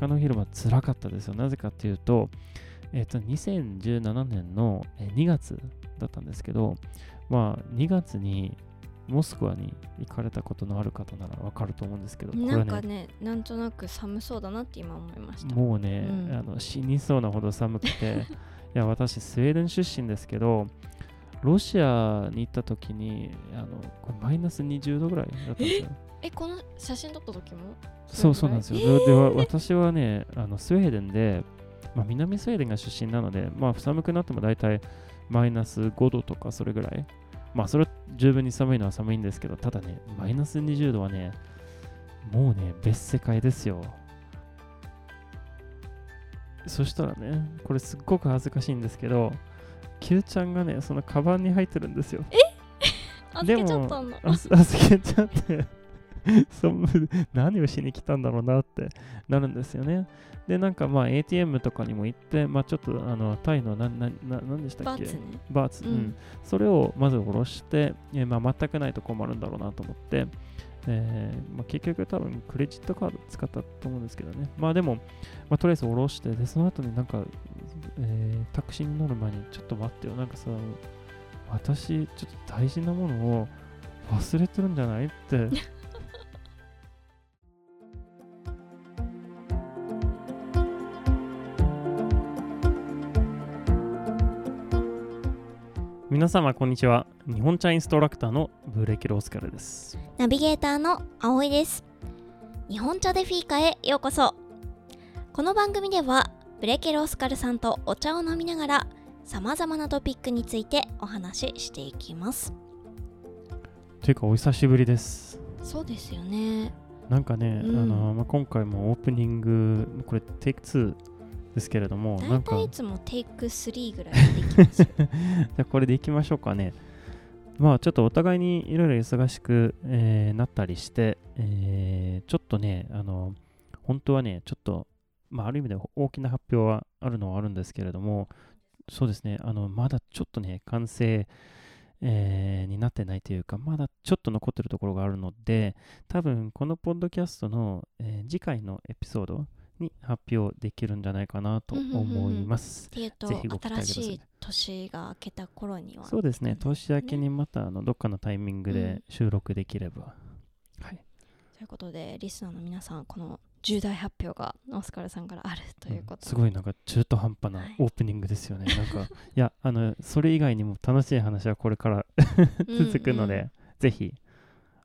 中野広場つらかったですよ。なぜかっていうと、えっ、と、2017年の2月だったんですけど、まあ、2月にモスクワに行かれたことのある方ならわかると思うんですけど、なんかね、なんとなく寒そうだなって今思いました。もうね、うん、あの死にそうなほど寒くて、いや、私、スウェーデン出身ですけど、ロシアに行った時に、あのマイナス20度ぐらいだったんですよ。え、この写真撮った時も？そうそうなんですよ。えー、で私はね、あのスウェーデンで、まあ、南スウェーデンが出身なので、まあ、寒くなっても大体マイナス5度とかそれぐらい。まあ、それは十分に寒いのは寒いんですけど、ただね、マイナス20度はね、もうね、別世界ですよ。そしたらね、これすっごく恥ずかしいんですけど、Q ちゃんがね、そのカバンに入ってるんですよ。え？預けちゃったんだ。預けちゃって そ何をしに来たんだろうなってなるんですよね。で、なんかまあ ATM とかにも行って、まあちょっとあのタイの何なななでしたっけ？バーツ、それをまず下ろして、えー、まあ全くないと困るんだろうなと思って、えーまあ、結局多分クレジットカード使ったと思うんですけどね。まあでも、まあ、とりあえず下ろして、で、その後になんか、えー、タクシーに乗る前にちょっと待ってよ、なんかさ、私、ちょっと大事なものを忘れてるんじゃないって皆様こんにちは。日本茶インストラクターのブレーキロースカルです。ナビゲーターの葵です。日本茶でフィーカへようこそ。この番組ではブレケロースカルさんとお茶を飲みながらさまざまなトピックについてお話ししていきます。というかお久しぶりです。そうですよね。なんかね、うん、あのまあ、今回もオープニングこれテイク2ですけれども大体いつもテイク3ぐらいできます じゃあこれでいきましょうかね。まあちょっとお互いにいろいろ忙しく、えー、なったりして、えー、ちょっとねあの本当はねちょっとまあある意味で大きな発表はあるのはあるんですけれどもそうですねあのまだちょっとね完成えー、になってないというか、まだちょっと残ってるところがあるので、多分このポッドキャストの、えー、次回のエピソード、に発表できるんじゃないかなと思います。うと、ぜひご期待ください。新しい年が明けた頃には。そうですね、年明けにまたあのどっかのタイミングで収録できれば。うん、はい。ということで、リスナーの皆さん、この重大発表がオスカルさんからあるということ、うん、すごいなんか中途半端なオープニングですよね。はい、なんか、いや、あの、それ以外にも楽しい話はこれから 続くので、うんうん、ぜひ、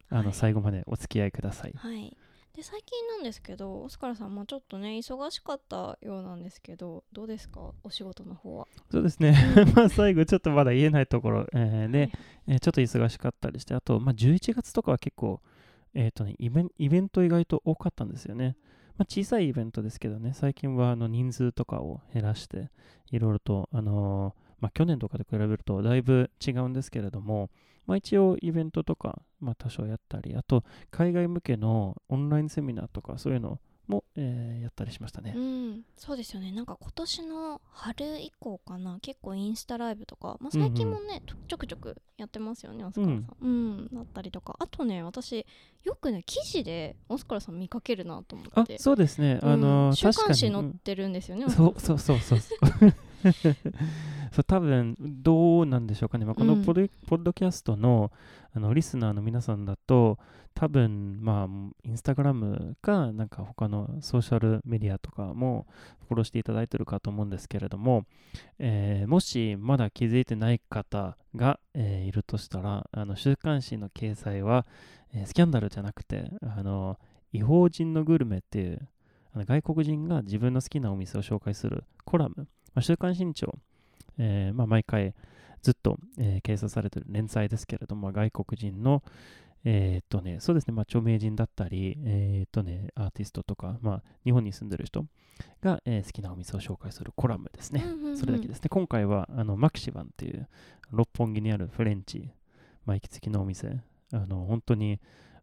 あの、はい、最後までお付き合いください。はいで最近なんですけどオスカルさんもちょっとね忙しかったようなんですけどどうですか？お仕事の方は。そうですね。まあ最後ちょっとまだ言えないところ、えー、で、はい、えー、ちょっと忙しかったりしてあと、まあ、11月とかは結構えっ、ー、とねイベンイベント意外と多かったんですよね。まあ、小さいイベントですけどね、最近はあの人数とかを減らして、いろいろと、あのー、まあ、去年とかと比べるとだいぶ違うんですけれども、まあ、一応イベントとか、まあ、多少やったり、あと海外向けのオンラインセミナーとかそういうのも、えー、やったりしましたね。うん、そうですよね。なんか今年の春以降かな、結構インスタライブとか、まあ、最近もね、うんうん、ちょくちょくやってますよね、オスカラさん。うん、だったりとか、あとね、私、よくね、記事でオスカラさん見かけるなと思って。そうですね。あのー、週刊誌載ってるんですよね。そうそうそうそう。そう多分どうなんでしょうかね、まあ、このポ,、ッドキャストのあのリスナーの皆さんだと多分まあインスタグラムかなんか他のソーシャルメディアとかもフォローしていただいてるかと思うんですけれども、えー、もしまだ気づいてない方が、えー、いるとしたらあの週刊誌の掲載は、えー、スキャンダルじゃなくてあの違法人のグルメっていうあの外国人が自分の好きなお店を紹介するコラムまあ、週刊新潮、えーまあ、毎回ずっと、えー、掲載されている連載ですけれども、外国人の、えー、っとね、そうですね、まあ、著名人だったり、えー、っとね、アーティストとか、まあ、日本に住んでる人が、えー、好きなお店を紹介するコラムですね。それだけですね。今回は、あのマクシバンっていう、六本木にあるフレンチ、まあ、行きつきのお店、あの本当に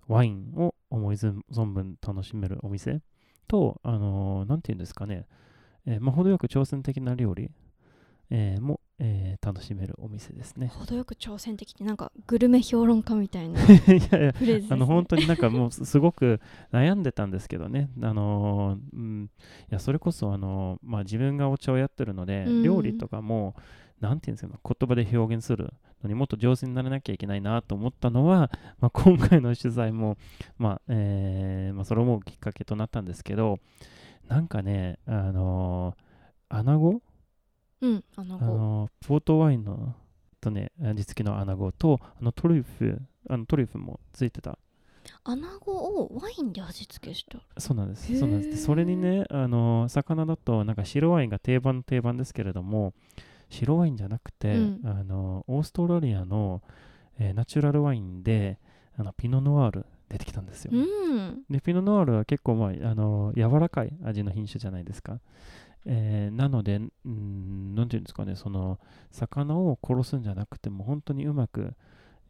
ワインを思い存分楽しめるお店と、あのー、なんていうんですかね、えー、まあ、程よく挑戦的な料理、えー、も、えー楽しめるお店ですね。程よく挑戦的ってなんかグルメ評論家みたいな いやいやフレーズです、ね、あの本当になんかもうす すごく悩んでたんですけどね、あのーうん、いやそれこそ、あのーまあ、自分がお茶をやってるので、うん。料理とかも、なんていうんですか、言葉で表現するのにもっと上手にならなきゃいけないなと思ったのは、まあ、今回の取材も、まあえーまあ、それもきっかけとなったんですけど、なんかね、あのー、穴子うんあのあのポートワインのとね味付けの穴子とあのトリュフあのトリュフもついてた。穴子をワインで味付けしたそうなんです。そうなんです。でそれにねあの魚だとなんか白ワインが定番の定番ですけれども白ワインじゃなくて、うん。あのオーストラリアの、えーナチュラルワインであのピノノワール出てきたんですよ、うんでピノノワールは結構、まあ、あの柔らかい味の品種じゃないですか、えーなので、うん、なんていうんですかね、その魚を殺すんじゃなくても本当にうまく、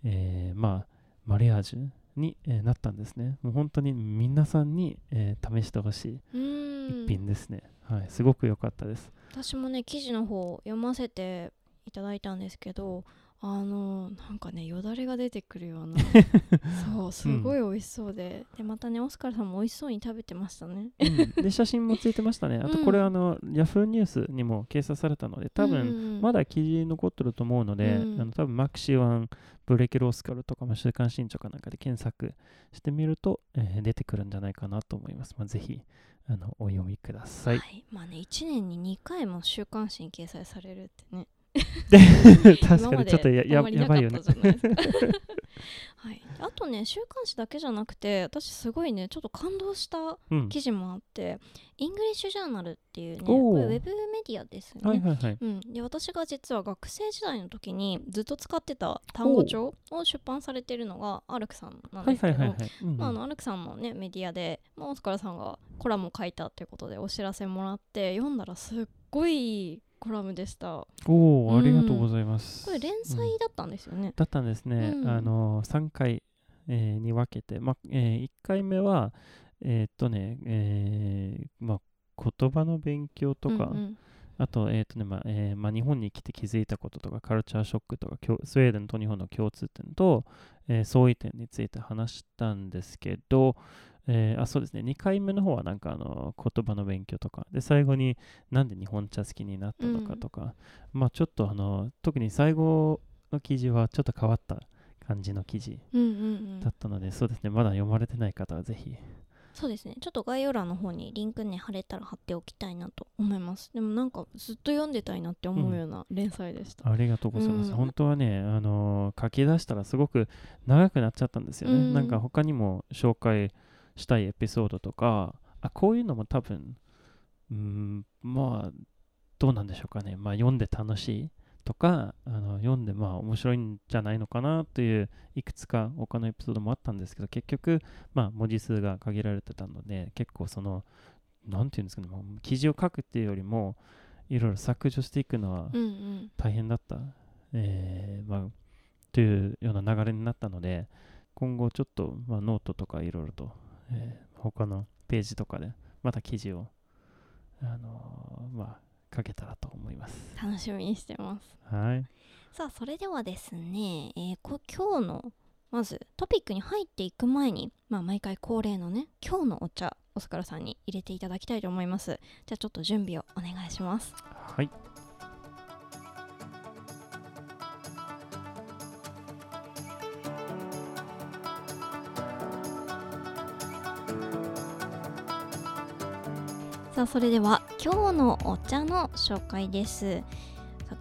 えーまあ、マリアージュに、えーなったんですね。もう本当に皆さんに、えー試してほしいうん一品ですね、はい。すごく良かったです。私もね記事の方読ませていただいたんですけどあのなんかねよだれが出てくるような。そうすごい美味しそうで、でまたねオスカルさんも美味しそうに食べてましたね。うん。で、写真もついてましたね。あと、うん。これ、あの、ヤフーニュースにも掲載されたので、多分、分まだ記事残ってると思うので、うん。あの多分マクシワン、ブレーケルオスカルとか、まあ、週刊新潮かなんかで検索してみると、えー出てくるんじゃないかなと思います。まあ、ぜひあのお読みください。まあね1年に2回も週刊誌に掲載されるってね 確かにちょっとやややばいよね。はい、あとね週刊誌だけじゃなくて私すごいねちょっと感動したうん、記事もあってイングリッシュジャーナルっていうねこれウェブメディアですね、はいはいはい。うん、で私が実は学生時代の時にずっと使ってた単語帳を出版されてるのがアルクさんなんはいですけど、アルクさんのねメディアで、まあ、オスカルさんがコラムを書いたということでお知らせもらって読んだらすっごいいいコラムでした。おお、うん。ありがとうございます。これ連載だったんですよね、だったんですね。うん。あの3回、えーに分けて、まあえ1回目は、えーっとね、えーまあ、言葉の勉強とか、うんうん。あと,、えーとねまあえーまあ、日本に来て気づいたこととか、カルチャーショックとか、共スウェーデンと日本の共通点と、えー相違点について話したんですけど、えーあそうですね、2回目の方はなんかあの言葉の勉強とか、で最後になんで日本茶好きになったのかとか、まあちょっとあの特に最後の記事はちょっと変わった感じの記事うんうんうん。だったので、そうですね、まだ読まれてない方はぜひ。そうですね。ちょっと概要欄の方にリンクね貼れたら貼っておきたいなと思います。でもなんかずっと読んでたいなって思うような連載でした、ありがとうございます。うん。本当はね、あのー書き出したらすごく長くなっちゃったんですよね。うん。なんか他にも紹介したいエピソードとか、あこういうのも多分、うーん、まあ、どうなんでしょうかね。まあ、読んで楽しいとか、あの読んでまあ面白いんじゃないのかなといういくつか他のエピソードもあったんですけど、結局、まあ、文字数が限られてたので、結構その、なんていうんですかね、もう記事を書くっていうよりも、いろいろ削除していくのは、うんうん大変だった、えーまあ、というような流れになったので、今後ちょっと、まあ、ノートとかいろいろと、えー他のページとかでまた記事を、あのーまあ、書けたらと思います。楽しみにしてますはい。さあそれではですね、えーこ今日のまずトピックに入っていく前に、まあ、毎回恒例のね今日のお茶オスカルさんに入れていただきたいと思いますじゃあちょっと準備をお願いしますはい。さあそれでは今日のお茶の紹介です。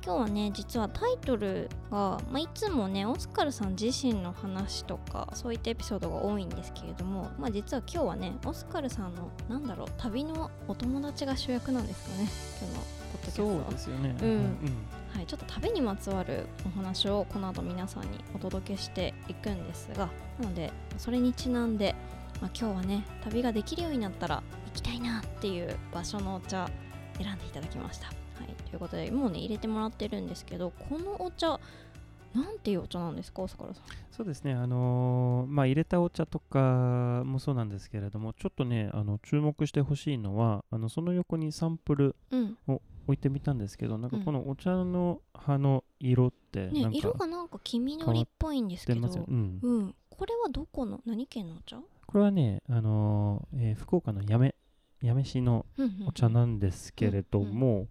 今日はね実はタイトルが、まあ、いつもねオスカルさん自身の話とかそういったエピソードが多いんですけれども、まあ、実は今日はねオスカルさんのなんだろう旅のお友達が主役なんですかね今日のポッドキャストは。そうですよね。うん。はい、ちょっと旅にまつわるお話をこの後皆さんにお届けしていくんですがなのでそれにちなんで、まあ、今日はね旅ができるようになったら行きたいなっていう場所のお茶選んでいただきました。はい、ということでもうね入れてもらってるんですけどこのお茶なんていうお茶なんですか、オスカルさん。そうですね、あのーまあ、入れたお茶とかもそうなんですけれども、ちょっとね、あの注目してほしいのは、あのその横にサンプルうん。を置いてみたんですけどなんかこのお茶の葉の色ってね色がなんか黄緑っぽいんですけど。うん、うん。これはどこの何県のお茶？これはね、あのーえー福岡の八女八女市のお茶なんですけれども、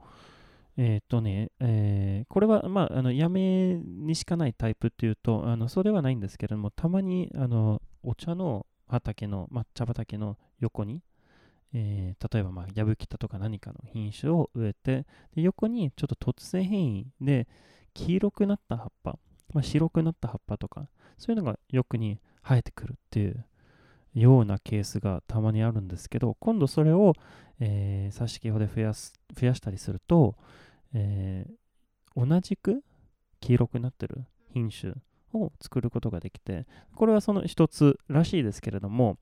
えーっとね、えーこれは、まあ、あの、やめにしかないタイプっていうと、あの、それはないんですけれども、たまに、あの、お茶の畑の、抹茶畑の横に、えー例えば、まあ、ヤブキタとか何かの品種を植えて、で横にちょっと突然変異で、黄色くなった葉っぱ、まあ、白くなった葉っぱとか、そういうのがよくに生えてくるっていうようなケースがたまにあるんですけど、今度それを、えー、挿し木法で増やす増やしたりすると、えー同じく黄色くなってる品種を作ることができて、これはその一つらしいですけれども、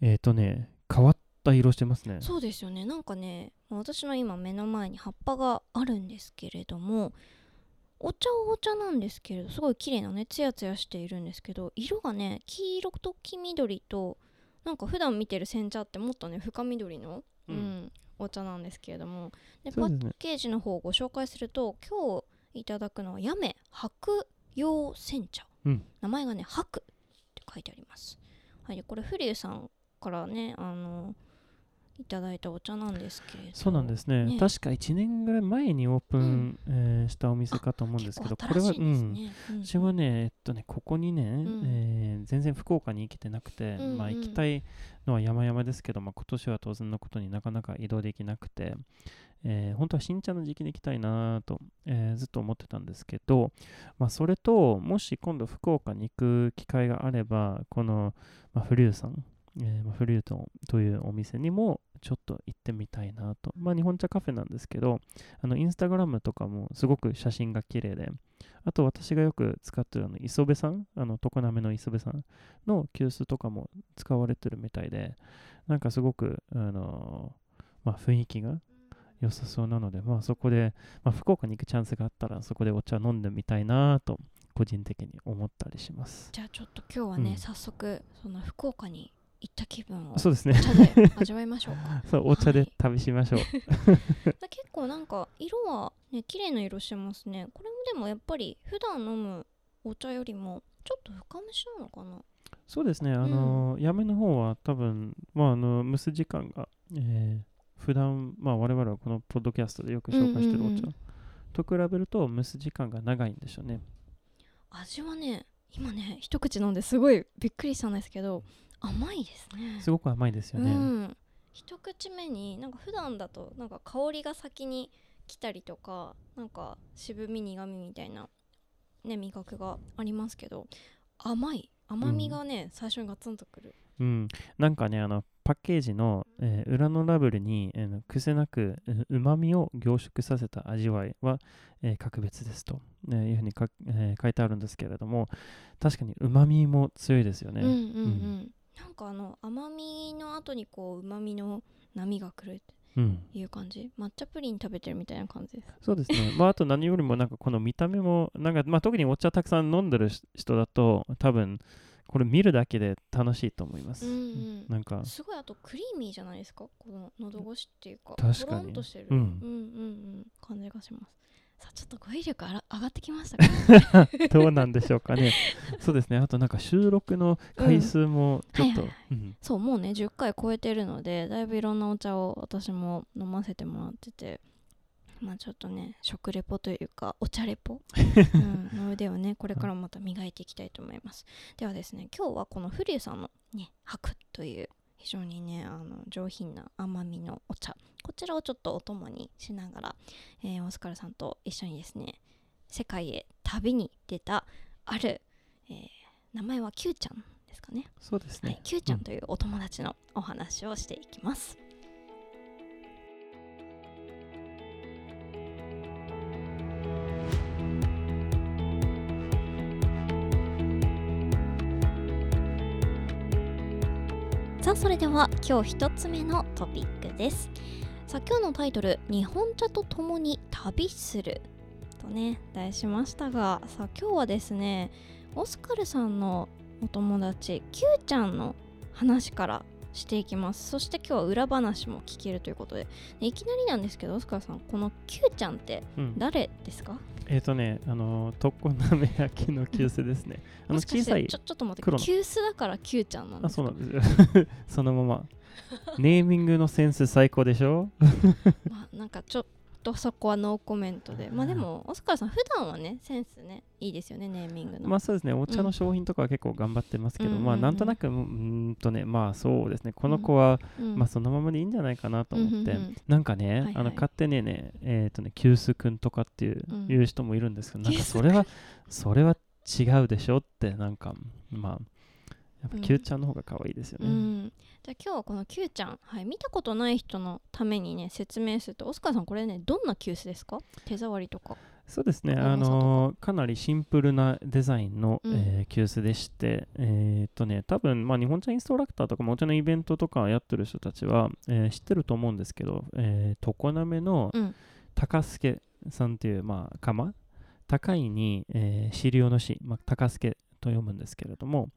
えっ、とね、変わった色してますね。そうですよねなんかね私の今目の前に葉っぱがあるんですけれどもお茶はお茶なんですけれどすごい綺麗なねツヤツヤしているんですけど色がね黄色と黄緑となんか普段見てる煎茶ってもっとね深緑の、ううんんお茶なんですけれどもでね。ッケージの方をご紹介すると今日いただくのはやめ白洋煎茶、うん。名前がね白って書いてあります。はいでこれフリューさんからねあのいただいたお茶なんですけれどそうなんですね。ね確か1年ぐらい前にオープン、えーしたお店かと思うんですけど、これは、うん、ねうん。私はね、えっとね、ここにね、ん。えー全然福岡に行けてなくて、うんうん。まあ行きたいのは山々ですけど、まあ今年は当然のことになかなか移動できなくて、えー本当は新茶の時期に行きたいなと、えーずっと思ってたんですけど、まあそれと、もし今度福岡に行く機会があれば、この、まあ、フリューさん、えーまあ、フリュートンというお店にもちょっと行ってみたいなと。まあ日本茶カフェなんですけど、あのインスタグラムとかもすごく写真が綺麗で、あと私がよく使ってるあの磯部さん、あの常滑の磯部さんの急須とかも使われてるみたいで、なんかすごく、あのーまあ、雰囲気が良さそうなので、まあそこで、まあ、福岡に行くチャンスがあったらそこでお茶飲んでみたいなと個人的に思ったりします。じゃあちょっと今日はね、うん早速その福岡に行った気分をそうですね。お。茶で味わいましょうか。そう、お茶ではい旅しましょう。だ 結構なんか色はね綺麗な色してますね。これもでもやっぱり普段飲むお茶よりもちょっと深蒸しなのかな？そうですね、あのー、やめの方は多分、まあ、あの、蒸す時間が、えー普段、まあ、我々はこのポッドキャストでよく紹介してるお茶、うんうんうん。と比べると蒸す時間が長いんでしょうね。味はね今ね一口飲んですごいびっくりしたんですけど甘いですね。すごく甘いですよね。うん、一口目になんか普段だとなんか香りが先に来たりとかなんか渋み苦みみたいなね味覚がありますけど甘い。甘みがね、最初にガツンとくる。うん、なんかね、あのパッケージの、えー裏のラベルに、えー癖なくうまみを凝縮させた味わいは、えー格別ですと、えーいうふうにか、えー書いてあるんですけれども、確かにうまみも強いですよね。うんうん。うん、なんかあの甘みの後にこううまみの波が来るってうん。いう感じ？抹茶プリン食べてるみたいな感じです。そうですね。まあ、あと何よりも、なんかこの見た目も、なんか、まあ、特にお茶たくさん飲んでる人だと、多分これ見るだけで楽しいと思います。うんうん。なんか、すごいあとクリーミーじゃないですか？この喉越しっていうか確かに。としてる、うん。うんうんうん。感じがしますちょっと語彙力あら上がってきましたか？どうなんでしょうかね。そうですね。あとなんか収録の回数もちょっと、そうもうね10回超えてるのでだいぶいろんなお茶を私も飲ませてもらっててまあちょっとね食レポというかお茶レポ、うん、の腕をねこれからもまた磨いていきたいと思います。ではですね今日はこのフリューさんのね白という非常にねあの上品な甘みのお茶こちらをちょっとお供にしながら、えーオスカルさんと一緒にですね世界へ旅に出たある、えー名前は Q ちゃんですかねそうですね。はい、Q ちゃんというお友達のお話をしていきます。あそれでは今日一つ目のトピックです。さあ今日のタイトル「日本茶と共に旅する」とね題しましたがさあ今日はですねオスカルさんのお友達 Q ちゃんの話からしていきます。そして今日は裏話も聞けるということで。いきなりなんですけどオスカルさんこの Q ちゃんって誰ですか、うん、えっ、ー、とねあの常滑焼きの急須ですね。あの小さいちょちょっと待って急須だから Q ちゃんなんですか？あそうなんですよ。そのまま。ネーミングのセンス最高でしょ？まあなんかちょとそこはノーコメントで。まあでもオスカーさん普段はねセンスねいいですよねネーミングの。まあそうですね。お茶の商品とかは結構頑張ってますけど、うん、まあなんとなくうんとねまあそうですね。この子は、うん、まあそのままでいいんじゃないかなと思って、うん、なんかね、はいはい、あの勝手にねえっ、ー、とね急須くんとかっていう,、いう人もいるんですけどなんかそれはそれは違うでしょってなんかまあやっぱ Q ちゃんの方が可愛いですよね、うん、じゃあ今日はこの Q ちゃん、はい、見たことない人のためにね説明するとオスカーさんこれねどんな急須ですか？手触りとか。そうですね、あのー、かなりシンプルなデザインの、うん、えー、急須でして、えー、っとね、多分、まあ、日本茶インストラクターとか、お茶のイベントとかやってる人たちは、えー、知ってると思うんですけど、えー、常滑の高助さんっていう、まあ、釜、高いに、えー、資料の師、まあ、高助と読むんですけれども、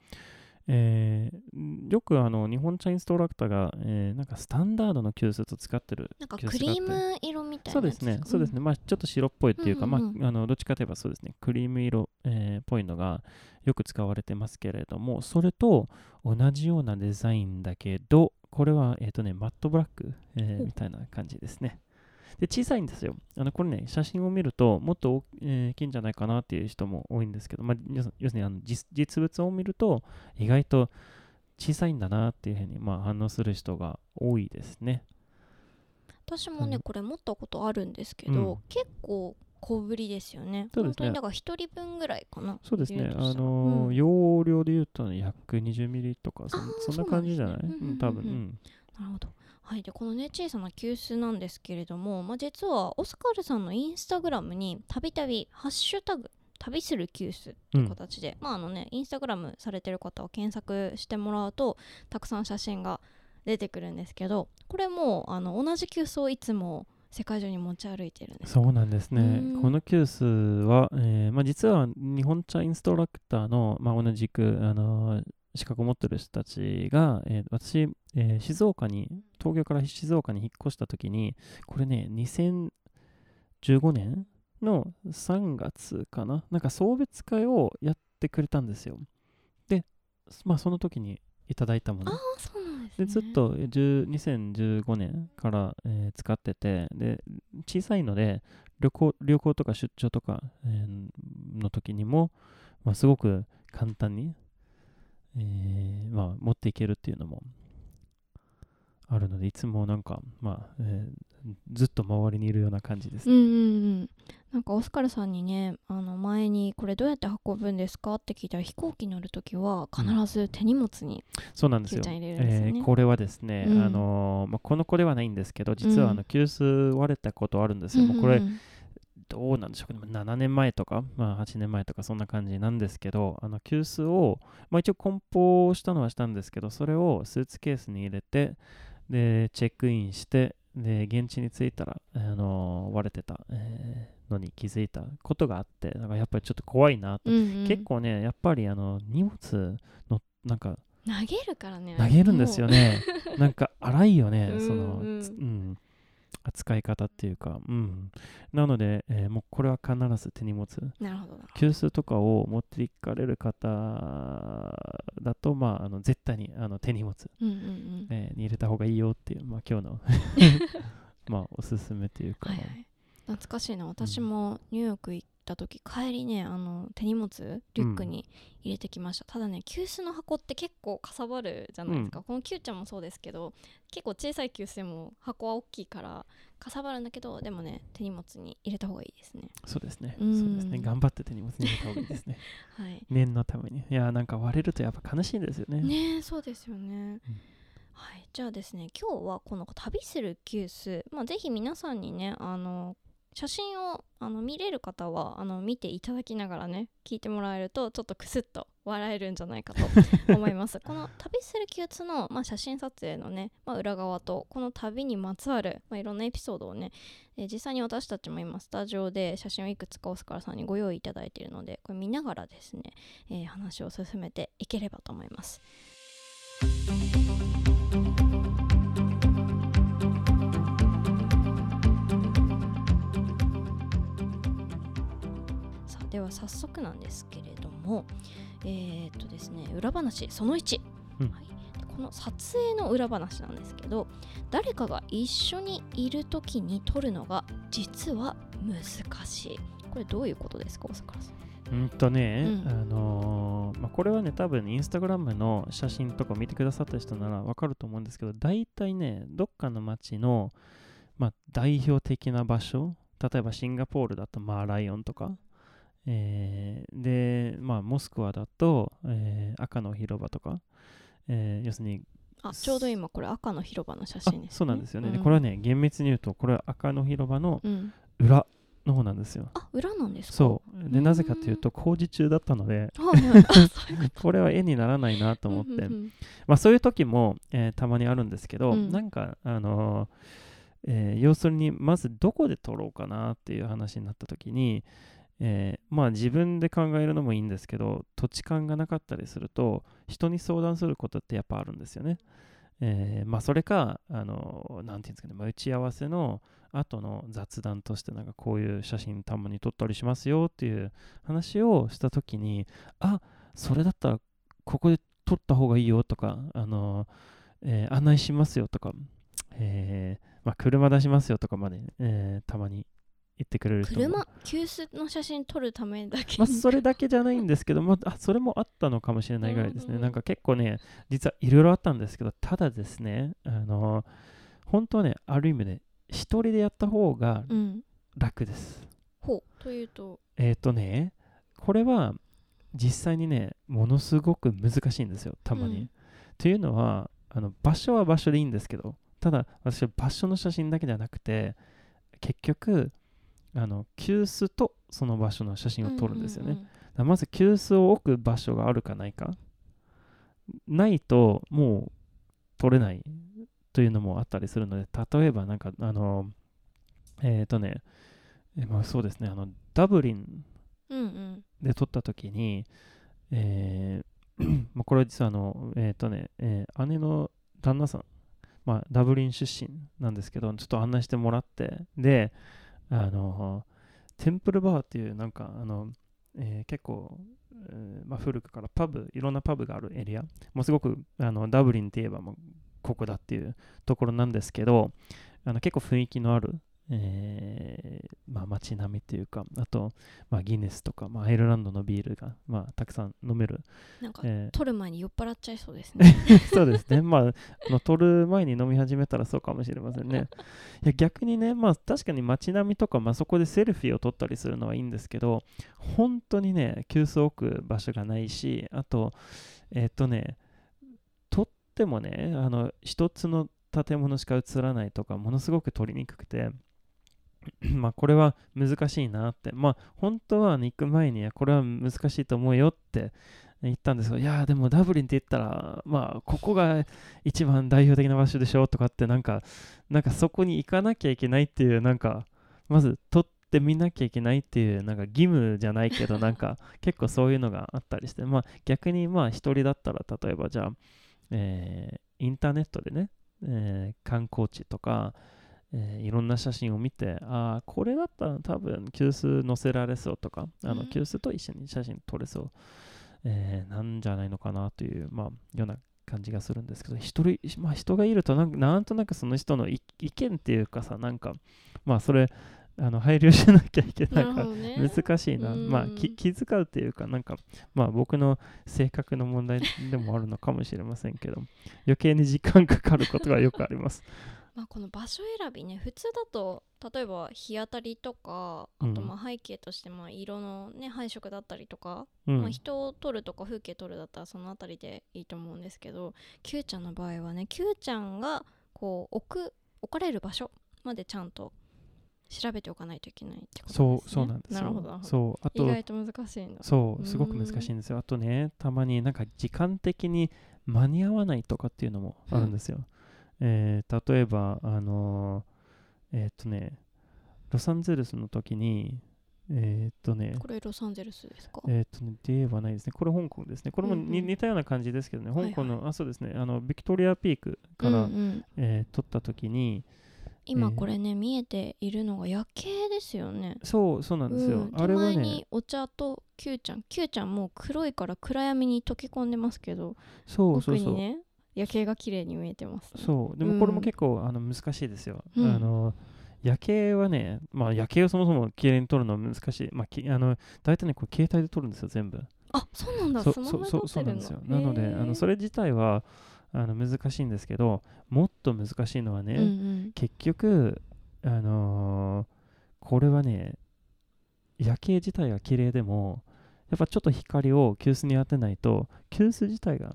えー、よくあの日本茶インストラクターが、えー、なんかスタンダードの急須を使ってるなんかクリーム色みたいなそうですね、そうですね、まあちょっと白っぽいっていうか、うんうんうん、まああのどっちかといえばそうですね。クリーム色、えー、っぽいのがよく使われてますけれどもそれと同じようなデザインだけどこれはえっ、ー、とねマットブラック、えー、みたいな感じですねで、小さいんですよ。あの、これね、写真を見ると、もっと大きいんじゃないかなっていう人も多いんですけど、まあ、要するにあの実実物を見ると、意外と小さいんだなっていうふうに、まあ、反応する人が多いですね。私もね、うん、これ持ったことあるんですけど、うん、結構小ぶりですよね。そうですね。本当にだから1人分ぐらいかな。そうですね。あのーうん、容量で言うと、ね、120ミリとかそ、そんな感じじゃない、ね、うん、多分、うん。なるほど。はい、でこのね小さな急須なんですけれども、まあ、実はオスカルさんのインスタグラムにたびたび「ハッシュタグ旅する急須」という形で、うん、まああのねインスタグラムされてる方は検索してもらうとたくさん写真が出てくるんですけどこれもあの同じ急須をいつも世界中に持ち歩いてるんです。そうなんですね。この急須は、えーまあ、実は日本茶インストラクターの、まあ、同じく、あのー資格を持ってる人たちが、えー、私、えー、静岡に、東京から静岡に引っ越した時に、これね、2015年の3月かななんか送別会をやってくれたんですよ。で、まあその時にいただいたもの。あそうなんです、ね、でずっと2015年から、えー、使ってて、で、小さいので、旅行旅行とか出張とか、えー、の時にも、まあ、すごく簡単にえー、まあ、持っていけるっていうのもあるので、いつもなんか、まあ、えー、ずっと周りにいるような感じです、ね。うんうんうん。なんかオスカルさんにね、あの前にこれどうやって運ぶんですかって聞いたら飛行機乗るときは必ず手荷物に、うん、そうなんですよ。えー、これはですね、うん、あのまあ、この子ではないんですけど、実はあの急須割れたことあるんですよ。うん、もうこれ、どうなんでしょうか、ね、7年前とか、まあ、8年前とかそんな感じなんですけど、あの急須を、まあ、一応梱包したのはしたんですけど、それをスーツケースに入れて、で、チェックインして、で、現地に着いたら、あの割れてた、えー、のに気づいたことがあって、だからやっぱりちょっと怖いなと。うんうん、結構ね、やっぱりあの荷物の、なんか、投げるからね。投げるんですよね。なんか荒いよね、その、うん、うん扱い方っていうか、うん。なので、えー、もうこれは必ず手荷物。なるほど。急須とかを持っていかれる方だと、まあ、あの絶対にあの手荷物、うんうんうん、えー、に入れた方がいいよっていう、まあ、今日の まあ、おすすめというか、はいはい、懐かしいな。私もニューヨーク行った時帰りねあの手荷物リュックに入れてきました、うん、ただね急須の箱って結構かさばるじゃないですか、うん、この Q ちゃんもそうですけど結構小さい急須でも箱は大きいからかさばるんだけどでもね手荷物に入れた方がいいですね。そうですね、うん、そうですね。頑張って手荷物に入れた方がいいですね。はい。念のために。いやなんか割れるとやっぱ悲しいんですよね。ねそうですよね、はい、じゃあですね今日はこの旅する急須、まあ、ぜひ皆さんにねあの写真をあの見れる方はあの見ていただきながらね聞いてもらえるとちょっとクスッと笑えるんじゃないかと 思いますこの旅する休ツの、まあ、写真撮影のね、まあ、裏側とこの旅にまつわる、まあ、いろんなエピソードをね、えー、実際に私たちも今スタジオで写真をいくつかオスカルさんにご用意いただいているのでこれ見ながらですね、えー、話を進めていければと思います。では早速なんですけれどもえー、っとですね裏話その1、うん。はい、この撮影の裏話なんですけど誰かが一緒にいる時に撮るのが実は難しい。これどういうことですか大阪さん。うんとね、うん。あのーまあ、これはね、多分インスタグラムの写真とか見てくださった人ならわかると思うんですけど、大体ね、どっかの街の、まあ、代表的な場所、例えばシンガポールだとマーライオンとか、えーで、まあ、モスクワだと、えー赤の広場とか、えー要するにあちょうど今これ赤の広場の写あ真です、ね、そうなんですよね、でうん。これはね厳密に言うとこれは赤の広場のうん、裏の方なんですよ。あ裏なんですか？そう。でうん。なぜかというと工事中だったのでこ これは絵にならないなと思って、うんうんうん。まあそういう時も、えーたまにあるんですけど、うん。なんかあのーえー要するにまずどこで撮ろうかなっていう話になった時に、えーまあ自分で考えるのもいいんですけど土地勘がなかったりすると人に相談することってやっぱあるんですよね。えーまあそれか、あのーなんていうんですかね、まあ、打ち合わせの後の雑談としてなんかこういう写真たまに撮ったりしますよっていう話をした時にあそれだったらここで撮った方がいいよとか、あのえー案内しますよとか、えーまあ、車出しますよとかまで、えーたまに言ってくれる車急須の写真撮るためだけまあ、にそれだけじゃないんですけど、まあ、あそれもあったのかもしれないぐらいですね。うんうんなんか結構ね、実はいろいろあったんですけど、ただですね、あの本当はね、ある意味で、一人でやった方がうん楽です。ほうというと？えっ、とね、これは実際にね、ものすごく難しいんですよ、たまに。うんというのはあの、場所は場所でいいんですけど、ただ、私は場所の写真だけじゃなくて、結局、あの急須とその場所の写真を撮るんですよね。うんうんうん。まず急須を置く場所があるかないか。ないともう取れないというのもあったりするので例えばなんかあのえっ、とねえまあそうですね。あのダブリンうんうん。で撮った時にえー まあこれは実はあのえっ、とね、えー姉の旦那さん。まあダブリン出身なんですけどちょっと案内してもらって。であのテンプルバーっていうなんかあの、えー結構、えーまあ、古くからパブいろんなパブがあるエリア。もうすごくあのダブリンといえばもうここだっていうところなんですけどあの結構雰囲気のある、えーまあ、街並みっていうかあと、まあ、ギネスとか、まあ、アイルランドのビールが、まあ、たくさん飲める、なんかえー撮る前に酔っ払っちゃいそうですね そうですね。まあ、あの撮る前に飲み始めたらそうかもしれませんね。いや逆にね、まあ確かに街並みとか、まあそこでセルフィーを撮ったりするのはいいんですけど、本当にね、急須を置く場所がないし、あと、えっ、とね、撮ってもね、あの、一つの建物しか映らないとか、ものすごく撮りにくくて、まあこれは難しいなって、まあ本当は、ね、行く前にはこれは難しいと思うよって言ったんですが、いやーでもダブリンって言ったら、まあここが一番代表的な場所でしょとかってなんか、なんかそこに行かなきゃいけないっていう、なんか、まず撮ってみなきゃいけないっていう、なんか義務じゃないけど、なんか 結構そういうのがあったりして、まあ逆にまあ一人だったら、例えばじゃあ、えーインターネットでね、えー観光地とか、えーいろんな写真を見て、ああ、これだったら多分急須載せられそうとか、あうん。の急須と一緒に写真撮れそう、えーなんじゃないのかなという、まあ、ような感じがするんですけど、一人、まあ、人がいるとなんか、なんとなくその人の意意見っていうかさ、なんか、まあ、それ、あの配慮しなきゃいけなからないるほどね。難しいな、まあき気遣うっていうかなんかまあ僕の性格の問題でもあるのかもしれませんけど余計に時間かかることがよくありますまあ、この場所選びね普通だと例えば日当たりとかあとうんまあ背景としてまあ色の、ね、配色だったりとか、うん、まあ、人を撮るとか風景撮るだったらそのあたりでいいと思うんですけど Q ちゃんの場合はね Q ちゃんがこう置く置かれる場所までちゃんと調べておかないといけないってことです、ね、そうそうなんですよ。なるほど。なるほどそうあと意外と難しいんだ。そうすごく難しいんですよ。あとねたまになんか時間的に間に合わないとかっていうのもあるんですよ、えー例えばあのーえーっとねロサンゼルスの時にえーっとねこれロサンゼルスですか、えーっとね、ではないですね。これ香港ですね。これもに、うんうん。似たような感じですけどね、はいはい。香港の、あ、そうですね、あの、ビクトリアピークから、うんうん。えー撮った時に、今これね、見えているのが夜景ですよね。そうそうなんですよ、うん。あれはねにお茶と Q ちゃん。Q ちゃんもう黒いから暗闇に溶け込んでますけどそうそうそう、奥にね夜景が綺麗に見えてます、ね、そうでもこれも結構、あの難しいですよ、うん。あの夜景はね、まあ、夜景をそもそも綺麗に撮るのは難しい、まあ、きあの大体ねこれ携帯で撮るんですよ全部。あそうなんだ。そそそそうなんですよ。なのであのそれれ自体はあの難しいんですけどもっと難しいのはね、うんうん。結局あのーこれはね夜景自体が綺麗でもやっぱちょっと光を急須に当てないと急須自体が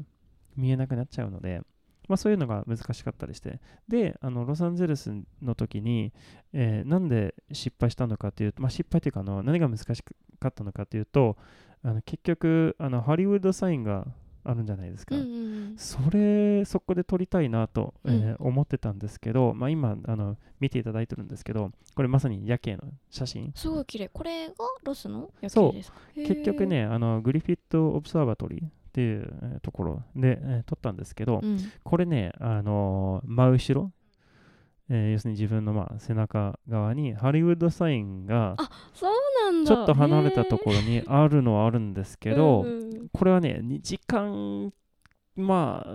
見えなくなっちゃうので、まあ、そういうのが難しかったりして。であのロサンゼルスの時に、えーなんで失敗したのかというと、まあ、失敗というかあの何が難しかったのかというとあの結局あのハリウッドサインがあるんじゃないですか、うんうんうん。それそこで撮りたいなと、えーうん。思ってたんですけど、まあ、今あの見ていただいてるんですけどこれまさに夜景の写真。すごい綺麗。これがロスの夜そう景ですか？へー。結局ねあのグリフィット・オブザーバトリーっていう、えーところで、えー撮ったんですけど、うん。これね、あのー真後ろ、えー要するに自分の、まあ、背中側にハリウッドサインがちょっと離れたところにあるのはあるんですけど、うんうんこれはね、2時間、まあ、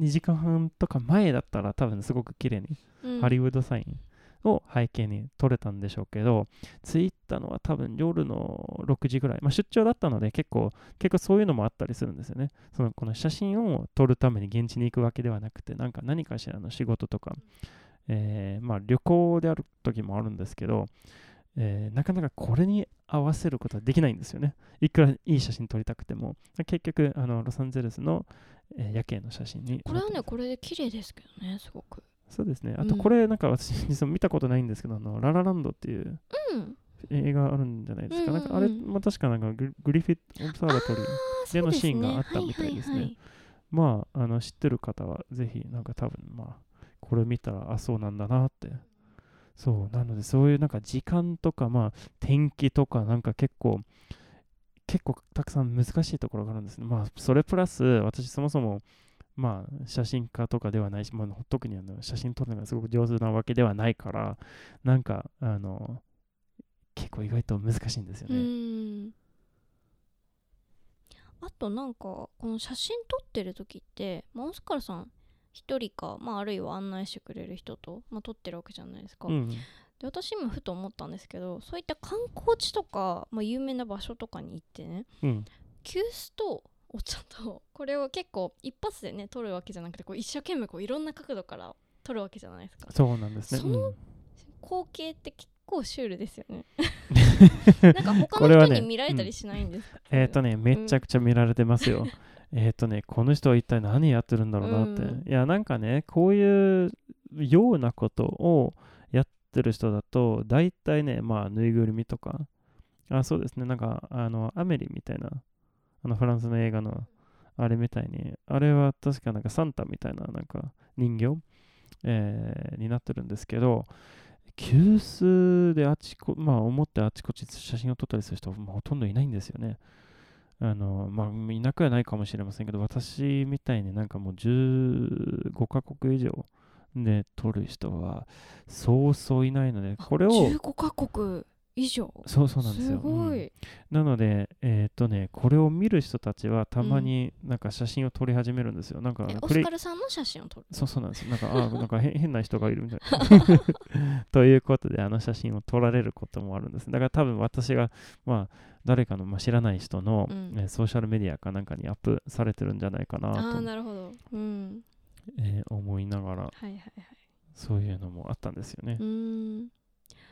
2時間半とか前だったら多分すごく綺麗にうん。ハリウッドサインを背景に撮れたんでしょうけど、着いたのは多分夜の6時ぐらい。まあ、出張だったので結構、結構そういうのもあったりするんですよね。そのこの写真を撮るために現地に行くわけではなくて、なんか何かしらの仕事とか、えーまあ旅行である時もあるんですけど、えーなかなかこれに合わせることはできないんですよね。いくらいい写真撮りたくても。結局、あのロサンゼルスの、えー夜景の写真に。これはねこれで綺麗ですけどねすごくそうですね。あうんとこれ、なんか私、実は見たことないんですけど、あのララランドっていううん映画あるんじゃないですか。なんかあれも確かなんかググリフィット・オブザーバトリー。でのシーンがあったみたいですねまあ、あの知ってる方はぜひ、なんか多分、まあ、これ見たら、あ、そうなんだなって。そう、なので、そういうなんか時間とか、まあ、天気とか、なんか結構、結構たくさん難しいところがあるんですね。まあ、それプラス、私そもそも、まあ、写真家とかではないし、まあ、特にあの写真撮るのがすごく上手なわけではないから、なんか、あの、結構意外と難しいんですようね。ん。あとなんかこの写真撮ってる時って、まあ、オスカルさん一人か、まあ、あるいは案内してくれる人と、まあ、撮ってるわけじゃないですか、うん、で私今ふと思ったんですけどそういった観光地とか、まあ、有名な場所とかに行ってねうん、急須とお茶とこれを結構一発でね撮るわけじゃなくてこう一生懸命こういろんな角度から撮るわけじゃないですか。そうなんですね。そのうん。光景って結構シュールですよね。なんか他の人に見られたりしないんですか、えっ、とね、めちゃくちゃ見られてますよ。えっとね、この人は一体何やってるんだろうなって。うん。いや、なんかね、こういうようなことをやってる人だと、大体ね、まあ、ぬいぐるみとか、あ、そうですね、なんか、あの、アメリみたいな、あの、フランスの映画の、あれみたいに、あれは確かなんかサンタみたいな、なんか人形、えーになってるんですけど、急須であちこ、まあ、思ってあちこち写真を撮ったりする人は、ほとんどいないんですよね。あの、まあ、いなくはないかもしれませんけど、私みたいになんかもう15カ国以上で撮る人は、そうそういないので、これを、15カ国以上そうそうなんですよ。ごうんい、なので、えーっとね、これを見る人たちはたまになんか写真を撮り始めるんですよ。なんかえオスカルさんの写真を撮る？そうそうなんですよ。なんか、あなんか変 変な人がいるみたいな。ということで、あの写真を撮られることもあるんです。だから多分私が、まあ、誰かの、まあ、知らない人の、うんえーソーシャルメディアかなんかにアップされてるんじゃないかなああと、なるほどうんえー思いながら、はいはいはいそういうのもあったんですよねう。ーん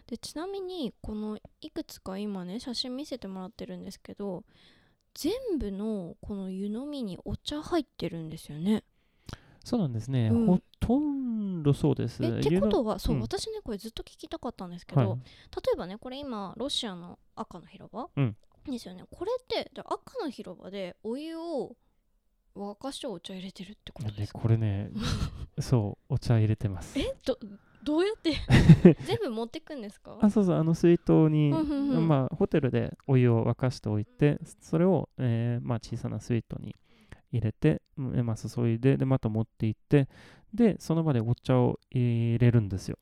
でちなみにこのいくつか今ね写真見せてもらってるんですけど全部のこの湯飲みにお茶入ってるんですよね。そうなんですね。うん。ほとんどそうです。えってことはそう、うん。私ねこれずっと聞きたかったんですけど、はい。例えばねこれ今ロシアの赤の広場、うん。ですよね。これって赤の広場でお湯を沸かしてお茶入れてるってことでですか？これね、そう、お茶入れてます。えどどうやって？全部持ってくんですか？あそうそうあの水筒に、まあ、ホテルでお湯を沸かしておいてそれを、えーまあ、小さな水筒に入れて、まあ、注いででまた持って行ってでその場でお茶を入れるんですよ。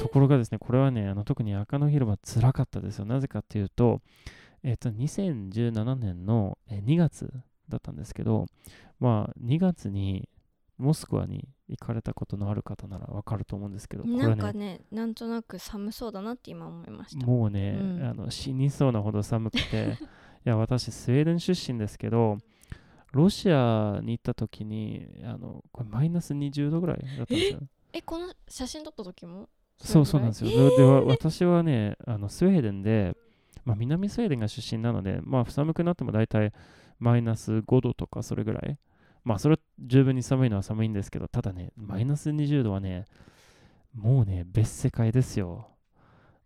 ところがですね、これはね、あの特に赤の広場つらかったですよ。なぜかっていうと、えっと、2017年の2月だったんですけど、まあ、2月にモスクワに行かれたことのある方ならわかると思うんですけど、ね、なんかね、なんとなく寒そうだなって今思いました。もうね、うん、あの死にそうなほど寒くて、いや、私、スウェーデン出身ですけど、ロシアに行った時に、あのこれマイナス20度ぐらいだったんですよ。え、この写真撮った時も？そうそうなんですよ。えー、では私はね、あのスウェーデンで、まあ、南スウェーデンが出身なので、まあ、寒くなっても大体マイナス5度とかそれぐらい。まあ、それは十分に寒いのは寒いんですけど、ただね、マイナス20度はね、もうね、別世界ですよ。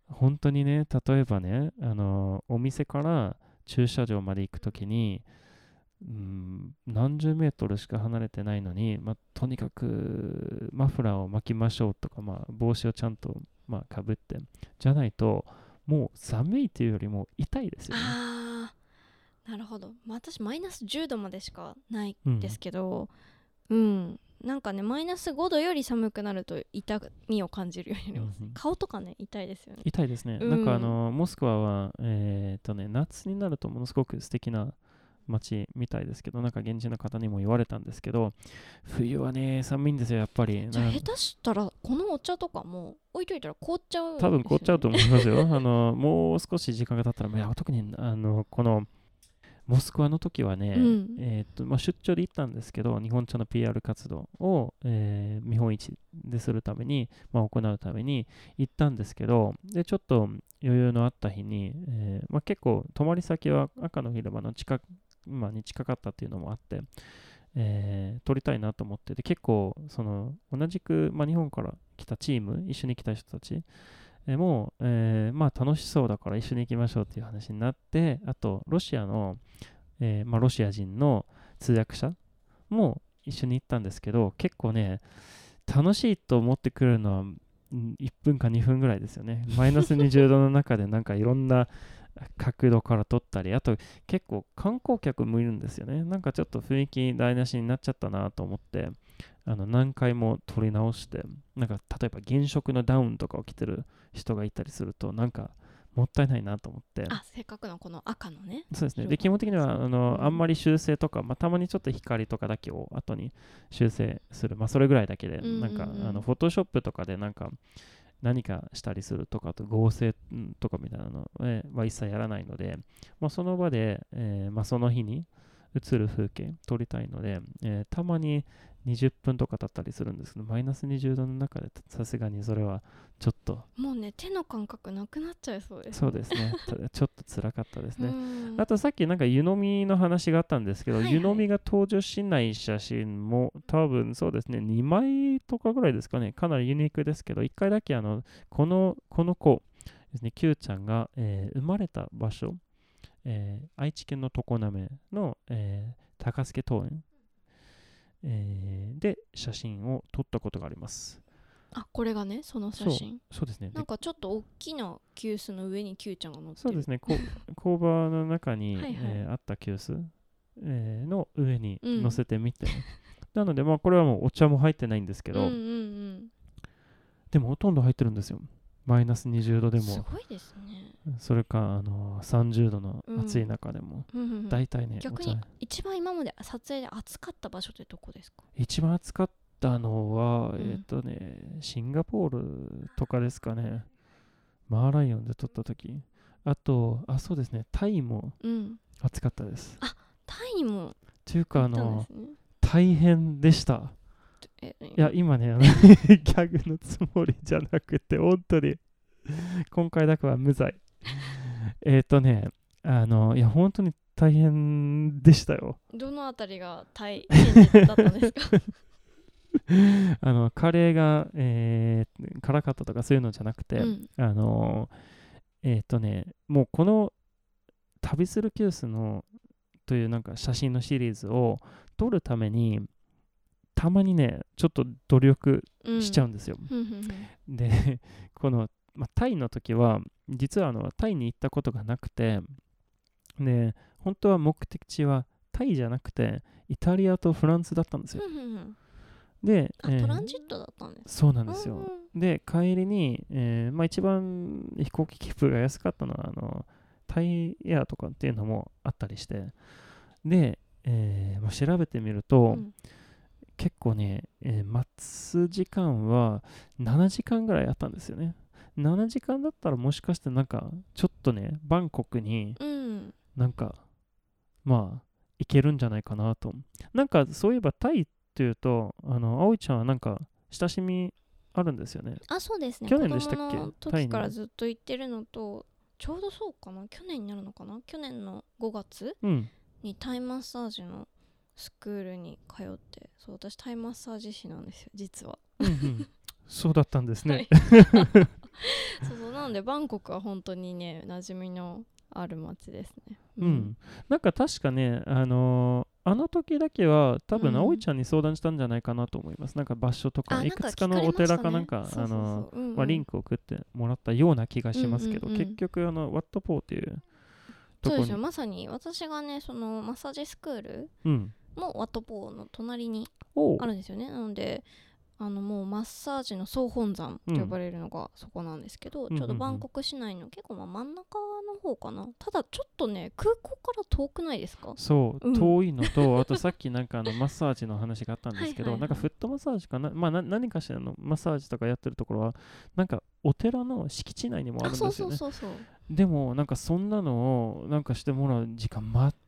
本当にね、例えばね、あのお店から駐車場まで行くときに、うん、何十メートルしか離れてないのに、まあ、とにかくマフラーを巻きましょうとか、まあ、帽子をちゃんと、まあ、かぶって、じゃないと、もう寒いというよりも痛いですよね。あなるほど、まあ、私マイナス10度までしかないんですけど、うん、うん、なんかねマイナス5度より寒くなると痛みを感じるようになります、うん、顔とかね痛いですよね。痛いですね、うん、なんかあのモスクワはえー、っとね夏になるとものすごく素敵な街みたいですけど、なんか現地の方にも言われたんですけど、冬はね、寒いんですよ、やっぱり。じゃあ、下手したら、このお茶とかも置いといたら凍っちゃう、ね、多分凍っちゃうと思いますよ。あのもう少し時間が経ったら、いや特にあのこのモスクワの時はね、うん、えーとまあ、出張で行ったんですけど、日本茶の PR 活動を、えー、見本市でするために、まあ、行うために行ったんですけど、でちょっと余裕のあった日に、えーまあ、結構、泊まり先は赤の広場の近くまに近かったっていうのもあって、えー、撮りたいなと思ってで結構その同じく、まあ、日本から来たチーム一緒に来た人たち、え、もう、えー、まあ楽しそうだから一緒に行きましょうっていう話になってあとロシアの、えまあ、ロシア人の通訳者も一緒に行ったんですけど結構ね楽しいと思ってくるのは1分か2分ぐらいですよね。マイナス20度の中でなんかいろんな角度から撮ったり、あと結構観光客もいるんですよね。なんかちょっと雰囲気台無しになっちゃったなと思って、あの何回も撮り直して、なんか例えば現職のダウンとかを着てる人がいたりすると、なんかもったいないなと思って。あせっかくのこの赤のねそうですね。で基本的にはあの、うん、あんまり修正とか、まあ、たまにちょっと光とかだけを後に修正する。まあそれぐらいだけで、なんかあのフォトショップとかでなんか何かしたりするとかと合成とかみたいなのは一切やらないので、まあ、その場で、えーまあ、その日に映る風景撮りたいので、えー、たまに20分とか経ったりするんですけどマイナス20度の中でさすがにそれはちょっともうね手の感覚なくなっちゃいそうです、ね、そうですね。ちょっと辛かったですね。あとさっきなんか湯飲みの話があったんですけど、はいはい、湯飲みが登場しない写真も多分そうですね。2枚とかぐらいですかね。かなりユニークですけど1回だけあのこのこの子ですね。Q ちゃんが、えー、生まれた場所えー、愛知県の常滑の、えー、高助桃園えー、で写真を撮ったことがあります。あこれがねその写真？そうですね。なんかちょっと大きな急須の上に Q ちゃんが乗ってるそうですね。こ 工場の中にはい、えー、あった急須、えー、の上に乗せてみて、うん、なのでまあこれはもうお茶も入ってないんですけど、うんうんうん、でもほとんど入ってるんですよマイナス20度でも。すごいですね。それかあの30度の暑い中でも、うん、大体ね逆に一番今まで撮影で暑かった場所ってどこですか？一番暑かったのは、うん、えっ、ー、とねシンガポールとかですかね。マーライオンで撮った時。あとあそうですねタイも暑かったです、うん、あタイもというかあの、ね、大変でしたいや、今ね、ギャグのつもりじゃなくて、本当に、今回だけは無罪。えっとね、あの、いや、本当に大変でしたよ。どのあたりが大変だったんですか？あのカレーが、えー、辛かったとかそういうのじゃなくて、うん、あのえっ、ー、とねもうこの旅するキュースのというなんか写真のシリーズを撮るためにたまにねちょっと努力しちゃうんですよ。うん、で この、まあ、タイの時は実はあのタイに行ったことがなくてで本当は目的地はタイじゃなくてイタリアとフランスだったんですよ。で、あ、トランジットだったんですそうなんですよ、うんで帰りに、えーまあ、一番飛行機切符が安かったのはあのタイエアとかっていうのもあったりして。で、えーまあ、調べてみると、うん結構ね、えー待つ時間は7時間ぐらいあったんですよね。7時間だったらもしかしてなんかちょっとねバンコクにうん。なんかまあ行けるんじゃないかなと。なんかそういえばタイっていうとあの葵ちゃんはなんか親しみあるんですよね。あそうですね。去年でしたっけ？時からずっと行ってるのとちょうどそうかな？去年になるのかな？去年の5月うん。にタイマッサージのスクールに通ってそう私タイマッサージ師なんですよ実は。うんうん。そうだったんですね、そうそうなのでバンコクは本当にね馴染みのある街ですね。うん、なんか確かね、あのーあの時だけは多分うん葵ちゃんに相談したんじゃないかなと思います。なんか場所とか、あいくつかのお寺かなんか、リンクを送ってもらったような気がしますけど、うんうんうん。結局あのワットポーっていうそうですよ。まさに私がねそのマッサージスクールうん、もワットポーの隣にあるんですよね。なのであのもうマッサージの総本山と呼ばれるのがそこなんですけど、うんちょうどバンコク市内の結構まあ真ん中の方かな。ただちょっとね空港から遠くないですか？そう、うん。遠いのと、あとさっきなんかあのマッサージの話があったんですけど、はいはいはい。なんかフットマッサージかな、まあな何かしらのマッサージとかやってるところは、なんかお寺の敷地内にもあるんですよね。でもなんかそんなのをなんかしてもらう時間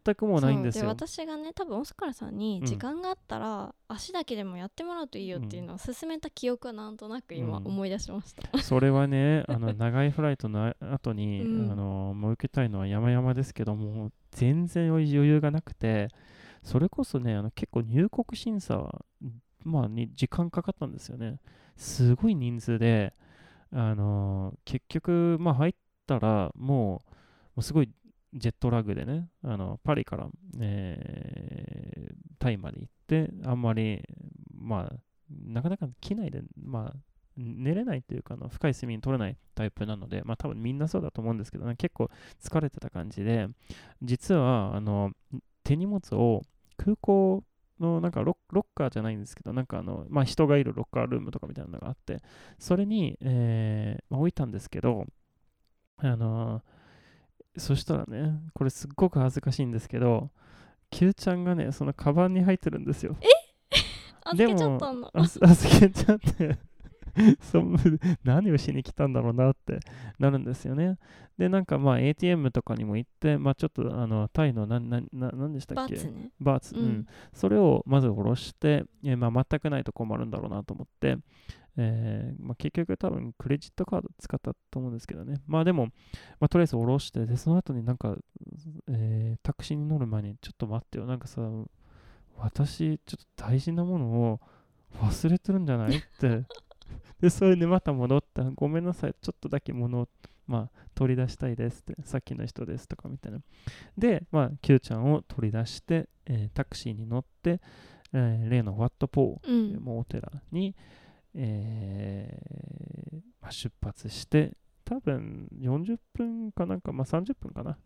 全くもうないんですよ。私がね多分オスカルさんにうん。時間があったら、足だけでもやってもらうといいよっていうのを勧めた記憶はなんとなく今うん。思い出しました、それはね、あの長いフライトの後に、うん。あのもう受けたいのは山々ですけども、全然余裕がなくて、それこそね、あの結構入国審査、まあ、に時間かかったんですよね。すごい人数で、あの結局、まあ、入ったらもう、もうすごいジェットラグでね、あのパリから、えータイまで行って、あんまり、まあ、なかなか機内で、まあ、寝れないというかの深い睡眠取れないタイプなので、まあ多分みんなそうだと思うんですけど、ね、結構疲れてた感じで、実はあの手荷物を空港のなんかロッロッカーじゃないんですけど、なんかあの、まあ、人がいるロッカールームとかみたいなのがあって、それに、えーま、置いたんですけど、あのそしたらね、これすっごく恥ずかしいんですけど、Q ちゃんがね、そのカバンに入ってるんですよ。預けちゃったんだ。預けちゃってそう 何をしに来たんだろうなってなるんですよね。で、なんかまあ ATM とかにも行って、まあちょっとあのタイの何なななんでしたっけ？バツね。バーツ、ううんん、それをまず下ろして、えーまあ、全くないと困るんだろうなと思って、えーまあ、結局多分クレジットカード使ったと思うんですけどね。まあでも、まあ、とりあえず下ろして、で、その後になんか、えータクシーに乗る前に、ちょっと待ってよ、なんかさ、私、ちょっと大事なものを忘れてるんじゃない？って。で、それでまた戻った。ごめんなさい、ちょっとだけ物を、まあ、取り出したいですって、さっきの人ですとかみたいな。で、まあ、Q ちゃんを取り出して、えータクシーに乗って、えー例のワットポうー、んもうお寺に、えーまあ、出発して、多分40分かなんか、まあ、30分かな。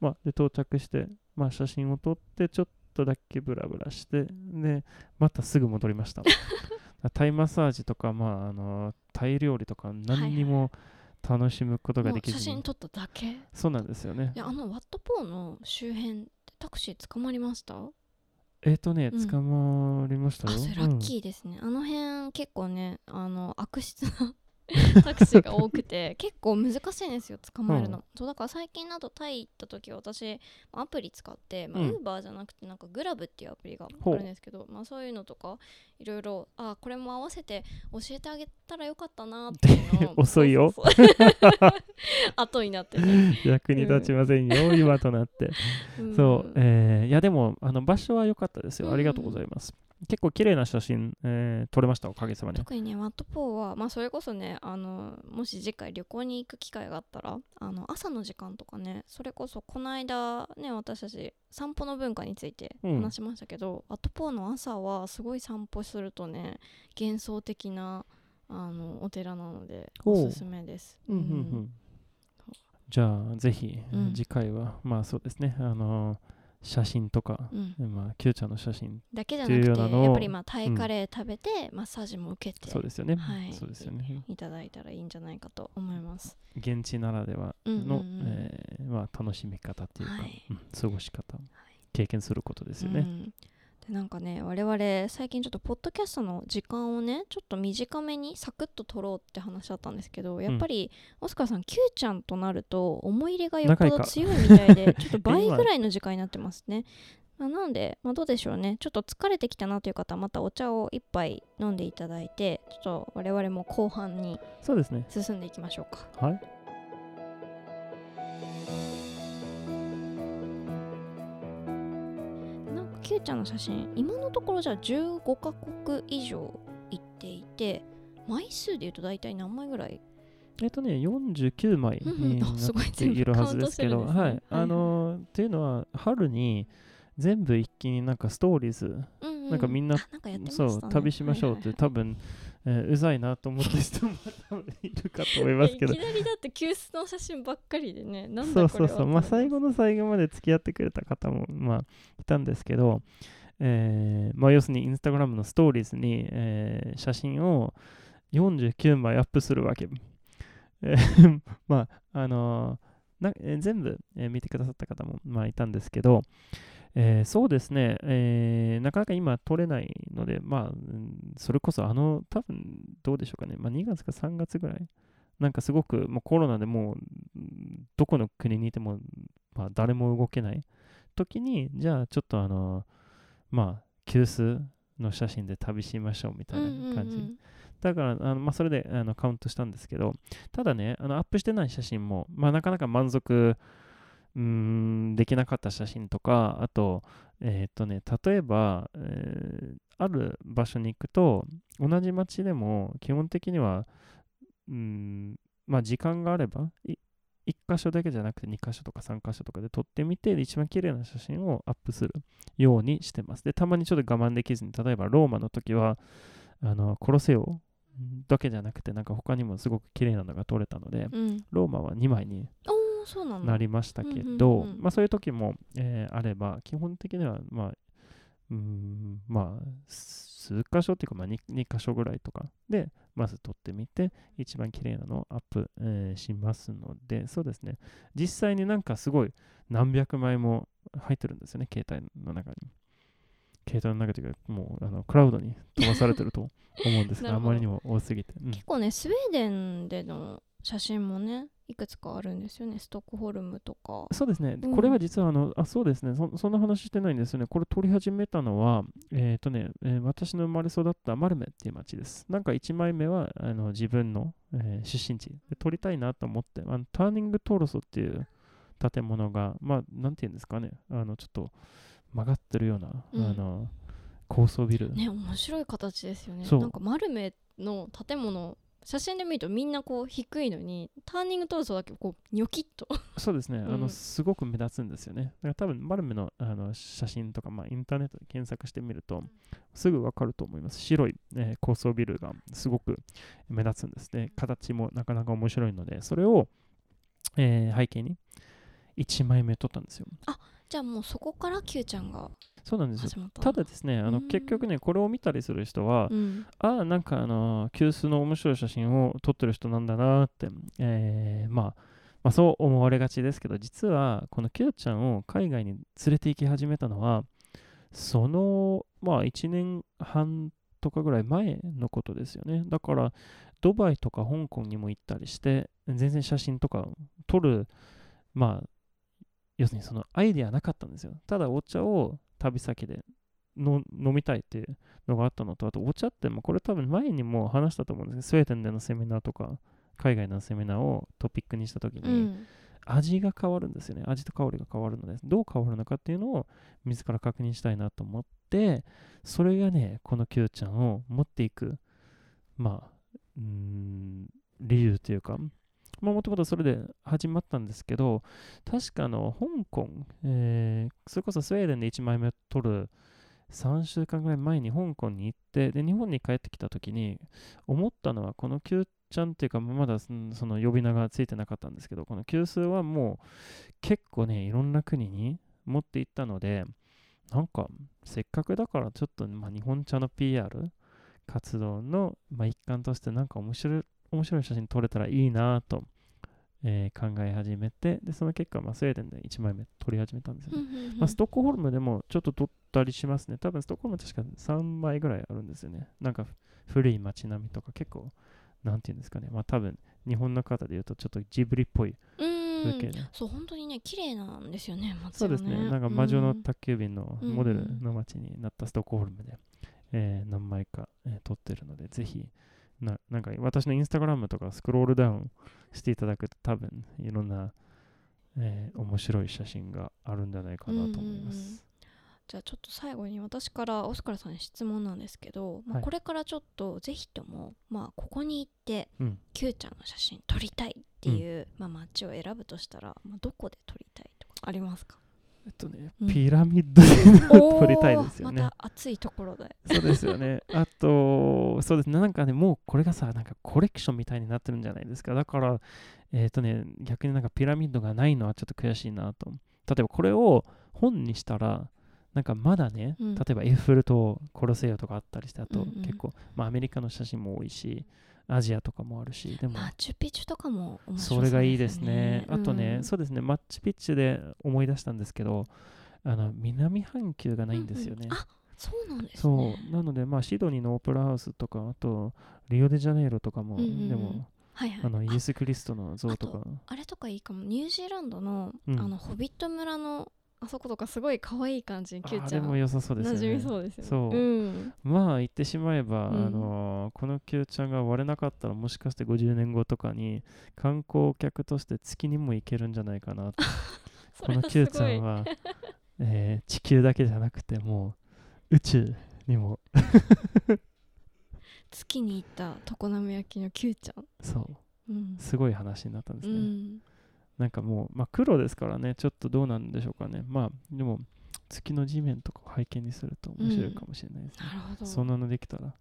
まあ、で到着して、まあ、写真を撮って、ちょっとだけブラブラして、で、またすぐ戻りました。タイマッサージとか、まあ、あのタイ料理とか何にも楽しむことができずに、写真撮っただけ？いそうなんですよね。やあのワットポーの周辺タクシー捕まりました？えっ、とね、うん。捕まりましたよ。あそれラッキーですね、あの辺結構ねあの悪質なタクシーが多くて結構難しいんですよ捕まえるの、うん。そうだから最近だとタイ行った時は私アプリ使って、まあ、うん。Uber じゃなくてなんかグラブっていうアプリがあるんですけど、まあ、そういうのとかいろいろあこれも合わせて教えてあげたらよかったなっていうのを 遅いよ。後になってね、役に立ちませんよ、今となって。ん。そう、えーいやでもあの場所は良かったですよ。うん。ありがとうございます。結構綺麗な写真、えー撮れました、おかげさまで。特にねワットポーは、まあ、それこそねあのもし次回旅行に行く機会があったらあの朝の時間とかねそれこそこの間ね私たち散歩の文化についてうん。話しましたけど、ワットポーの朝はすごい散歩するとね幻想的なあのお寺なのでおすすめです。うんうん。うん。じゃあ、ぜひ、うん。次回は、まあそうですね、あの写真とか、うん。まあ、Q ちゃんの写真だけじゃなくてやっぱりまあタイカレー食べて、マッサージも受けてそうですよね、はい。そうですよね。いただいたらいいんじゃないかと思います。現地ならではうんうんの、うん。えーまあ、楽しみ方っていうか、はい。うん過ごし方、経験することですよね、うんでなんかね我々最近ちょっとポッドキャストの時間をねちょっと短めにサクッと取ろうって話だったんですけどやっぱり、オスカーさん Q ちゃんとなると思い入れがよっぽど強いみたいで ちょっと倍ぐらいの時間になってますね。まあなので、まあ、どうでしょうねちょっと疲れてきたなという方はまたお茶を一杯飲んでいただいてちょっと我々も後半にそうですね進んでいきましょうか。はいなんか Q ちゃんの写真今のところじゃあ15カ国以上行っていて枚数でいうと大体何枚ぐらい？えっとね49枚になっているはずですけど、はい、はいあのーっていうのは春に全部一気になんかストーリーズ、うんうん。なんかみんなあなね。そう旅しましょうって、はい。多分、えーうざいなと思ってる 人もいるかと思いますけど。いきなりだって急須の写真ばっかりでね。なんそだこれはうそうそう。まあ最後の最後まで付き合ってくれた方もまあいたんですけど、えーまあ要するにインスタグラムのストーリーズに、えー写真を49枚アップするわけ。えー まああのー全部、えー見てくださった方も、まあ、いたんですけど、えーそうですね、えーなかなか今撮れないので、まあ、うんそれこそあの、多分どうでしょうかね、まあ、2月か3月ぐらい、なんかすごくもうコロナでもううんどこの国にいても、まあ、誰も動けない。時に、じゃあちょっとあの、まあ、急須の写真で旅しましょうみたいな感じ。うんうんうん。だから、あのまあ、それであのカウントしたんですけど、ただね、あのアップしてない写真も、まあ、なかなか満足うーんできなかった写真とか、あと、えーっとね、例えば、えーある場所に行くと、同じ街でも基本的には、うーんまあ、時間があれば、い1箇所だけじゃなくて2箇所とか3箇所とかで撮ってみて、一番綺麗な写真をアップするようにしてます。で、たまにちょっと我慢できずに、例えばローマの時は、あのコロセオだけじゃなくて、なんか他にもすごく綺麗なのが撮れたので、うんローマは2枚におなりましたけど、うんまあそういう時も、えーあれば、基本的には、まあ、うーん、まあ、数箇所っていうか、まあ2、2箇所ぐらいとかで、まず撮ってみて、一番綺麗なのをアップ、えーしますので、そうですね、実際になんかすごい何百枚も入ってるんですよね、携帯の中に。携帯の中というか、もうあのクラウドに飛ばされてると 思うんですが、あまりにも多すぎて。うん。結構ねスウェーデンでの写真もねいくつかあるんですよね。ストックホルムとか。そうですね、うん。これは実はあの、あ、そうですね。そ、そんな話してないんですよね。これ撮り始めたのは、えっ、とね、えー私の生まれ育ったマルメっていう町です。なんか1枚目はあの自分の、えー出身地。で撮りたいなと思って、あのターニングトーロソっていう建物が、まあ、なんていうんですかね、あのちょっと曲がってるような、うん。あの高層ビル。ね面白い形ですよね。なんか丸目の建物写真で見るとみんなこう低いのにターニングトロソだけこうニョキッとそうですね、あうんのすごく目立つんですよね。だから多分、マルメのあの写真とか、まあ、インターネットで検索してみると、すぐわかると思います。白い、えー高層ビルがすごく目立つんですね。形もなかなか面白いので、それを、えー背景に1枚目撮ったんですよ。じゃあもうそこから Q ちゃんがそうなんですよ。たただですね、あのうん結局ね、これを見たりする人は、うんああ、なんかあの、急須の面白い写真を撮ってる人なんだなって、えーまあ、まあ、そう思われがちですけど、実はこの Q ちゃんを海外に連れて行き始めたのは、その、まあ、1年半とかぐらい前のことですよね。だから、ドバイとか香港にも行ったりして、全然写真とか撮る、まあ、要するにそのアイデアなかったんですよ。ただお茶を旅先での飲みたいっていうのがあったのと、あとお茶って、まあこれ多分前にも話したと思うんですけど、スウェーデンでのセミナーとか、海外のセミナーをトピックにしたときに、うん味が変わるんですよね。味と香りが変わるので、どう変わるのかっていうのを自ら確認したいなと思って、それがね、この Q ちゃんを持っていく、まあ、うーん、理由というか、ま、もともとそれで始まったんですけど、確かの、香港、えーそれこそスウェーデンで1枚目を取る3週間ぐらい前に香港に行って、で、日本に帰ってきたときに、思ったのは、この Q ちゃんっていうか、まだその呼び名がついてなかったんですけど、この Q 数はもう結構ね、いろんな国に持って行ったので、なんかせっかくだからちょっと、まあ、日本茶の PR 活動の、まあ、一環としてなんか面白い面白い写真撮れたらいいなと、えー、考え始めてでその結果、まあ、スウェーデンで1枚目撮り始めたんですよね、まあ、ストックホルムでもちょっと撮ったりしますね。多分ストックホルム確か3枚ぐらいあるんですよね。なんか古い街並みとか結構なんていうんですかね。まあ多分日本の方で言うとちょっとジブリっぽい風景ねそう本当にね綺麗なんですよねそうですね。なんか魔女の宅急便のモデルの街になったストックホルムで、えー、何枚か、えー、撮ってるのでぜひななんか私のインスタグラムとかスクロールダウンしていただくと多分いろんな、えー、面白い写真があるんじゃないかなと思います。じゃあちょっと最後に私からオスカルさんに質問なんですけど、まあ、これからちょっとぜひとも、まあ、ここに行って、うん、Q ちゃんの写真撮りたいっていう、うん、まあ、街を選ぶとしたら、まあ、どこで撮りたいとかありますか？えっとね、うん、ピラミッドで撮りたいですよね。また暑いところで。そうですよね。あと、そうですね、なんかね、もうこれがさ、なんかコレクションみたいになってるんじゃないですか。だから、えっ、ー、とね、逆になんかピラミッドがないのはちょっと悔しいなと。例えばこれを本にしたら、なんかまだね、うん、例えばエッフェル塔、コロセオとかあったりして、あと結構、うんうん、まあアメリカの写真も多いし、アジアとかもあるし、でも、マチュピチュとかも面白そ、ね、それがいいですね。あとね、うん、そうですね、マッチピッチュで思い出したんですけど、あの南半球がないんですよね。うんうん、あそうなんです、ね、そう。なので、まあ、シドニーのオペラハウスとか、あとリオデジャネイロとかも、うんうん、でも、はいはい、あのイエス・クリストの像とか。あれとかいいかも。ニュージーランドの,、あのホビット村のあそことかすごい可愛い感じにキューちゃんも良さそうですね。馴染みそうですよね。そう、うん、まあ言ってしまえば、うん、あのこのキューちゃんが割れなかったらもしかして50年後とかに観光客として月にも行けるんじゃないかな このキューちゃんは えー、地球だけじゃなくてもう宇宙にも。月に行った常滑焼きの Q ちゃん。そう、うん、すごい話になったんですね、うん、なんかもう、まあ、黒ですからねちょっとどうなんでしょうかね。まあでも月の地面とかを背景にすると面白いかもしれないですね、うん、なるほど。そんなのできたら。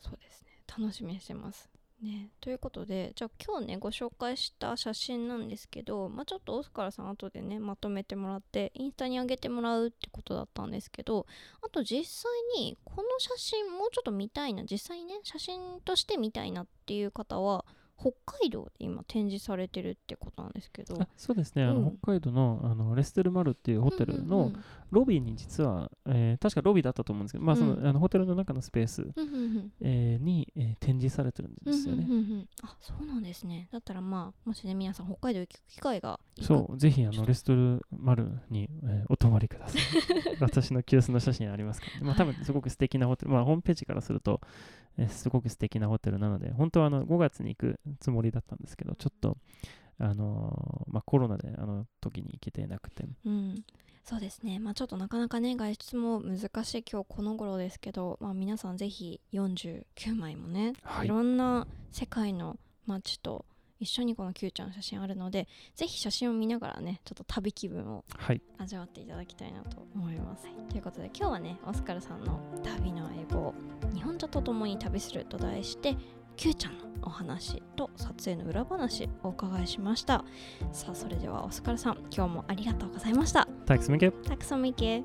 そうですね。楽しみにしてますね、ということでじゃあ今日ねご紹介した写真なんですけど、まあ、ちょっとオスカルさん後でねまとめてもらってインスタに上げてもらうってことだったんですけどあと実際にこの写真もうちょっと見たいな実際にね写真として見たいなっていう方は北海道で今展示されてるってことなんですけど。そうですね、うん、あの北海道のあのレステルマルっていうホテルのロビーに実は、えー、確かロビーだったと思うんですけど、まあその、うん、あのホテルの中のスペース、えー、に、えー、展示されてるんですよね、あそうなんですね。だったらまあもしね皆さん北海道行く機会がそうぜひあのレステルマルに、えー、お泊まりください。私の急須の写真ありますから、ね、まあ多分すごく素敵なホテル、まあホームページからするとえすごく素敵なホテルなので、本当はあの5月に行くつもりだったんですけど、ちょっと、あのー、まあ、コロナであの時に行けてなくて。うん、そうですね、まあ、ちょっとなかなかね外出も難しい今日この頃ですけど、まあ、皆さんぜひ49枚もね、はい、いろんな世界の街と一緒にこの Q ちゃんの写真あるのでぜひ写真を見ながらねちょっと旅気分を味わっていただきたいなと思います。はい、ということで今日はねオスカルさんの旅の英語日本茶と共に旅すると題して Q ちゃんのお話と撮影の裏話をお伺いしましたさあそれではオスカルさん今日もありがとうございました Tack så mycket. Tack så mycket.